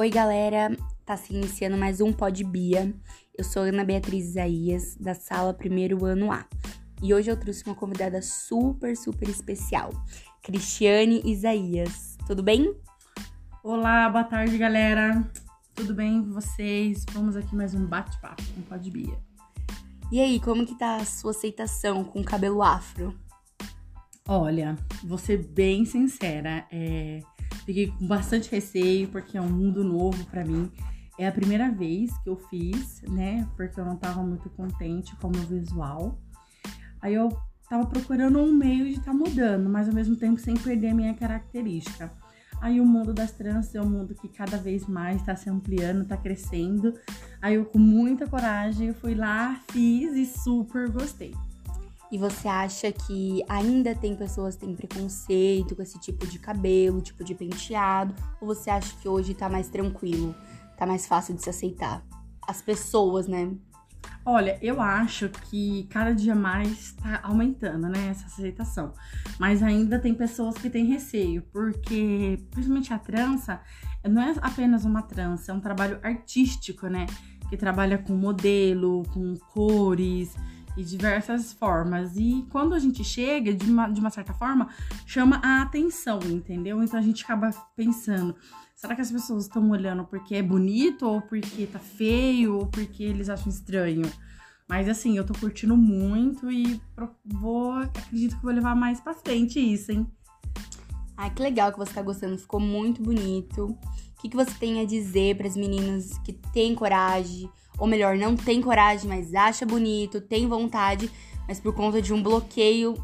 Oi, galera! Tá se iniciando mais um Pod Bia. Eu sou Ana Beatriz Isaías, da sala primeiro ano A. E hoje eu trouxe uma convidada super, super especial, Cristiane Isaías. Tudo bem? Olá, boa tarde, galera. Tudo bem com vocês? Vamos aqui mais um bate-papo com Pod Bia. E aí, como que tá a sua aceitação com o cabelo afro? Olha, vou ser bem sincera, é Fiquei com bastante receio, porque é um mundo novo para mim. É a primeira vez que eu fiz, né? Porque eu não tava muito contente com o meu visual. Aí eu tava procurando um meio de estar tá mudando, mas ao mesmo tempo sem perder a minha característica. Aí o mundo das trans é um mundo que cada vez mais está se ampliando, está crescendo. Aí eu com muita coragem eu fui lá, fiz e super gostei. E você acha que ainda tem pessoas que têm preconceito com esse tipo de cabelo, tipo de penteado? Ou você acha que hoje tá mais tranquilo, tá mais fácil de se aceitar? As pessoas, né? Olha, eu acho que cada dia mais tá aumentando, né, essa aceitação. Mas ainda tem pessoas que têm receio, porque principalmente a trança não é apenas uma trança, é um trabalho artístico, né? Que trabalha com modelo, com cores e diversas formas. E quando a gente chega, de uma, de uma certa forma, chama a atenção, entendeu? Então a gente acaba pensando. Será que as pessoas estão olhando porque é bonito, ou porque tá feio, ou porque eles acham estranho? Mas assim, eu tô curtindo muito e vou. Acredito que vou levar mais pra frente isso, hein? Ah, que legal que você tá gostando, ficou muito bonito. O que, que você tem a dizer para as meninas que têm coragem, ou melhor, não tem coragem, mas acha bonito, tem vontade, mas por conta de um bloqueio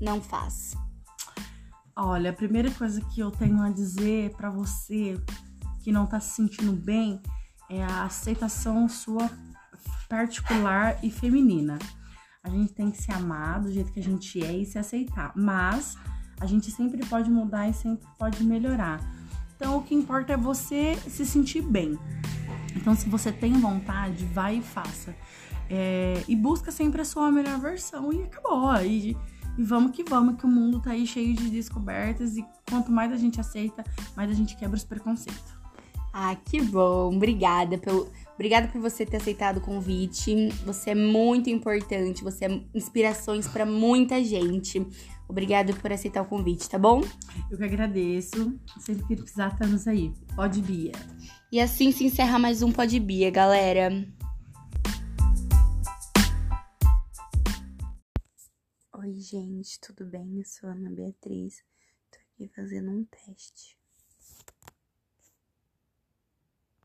não faz. Olha, a primeira coisa que eu tenho a dizer para você que não tá se sentindo bem é a aceitação sua particular e feminina. A gente tem que se amar do jeito que a gente é e se aceitar, mas a gente sempre pode mudar e sempre pode melhorar. Então, o que importa é você se sentir bem. Então, se você tem vontade, vai e faça. É, e busca sempre a sua melhor versão e acabou. E, e vamos que vamos, que o mundo tá aí cheio de descobertas e quanto mais a gente aceita, mais a gente quebra os preconceitos. Ah, que bom! Obrigada pelo. Obrigada por você ter aceitado o convite. Você é muito importante, você é inspirações para muita gente. Obrigada por aceitar o convite, tá bom? Eu que agradeço. Sempre que precisar, estamos aí. Pode Bia. E assim se encerra mais um Pode Bia, galera. Oi, gente, tudo bem? Eu sou a Ana Beatriz. Tô aqui fazendo um teste.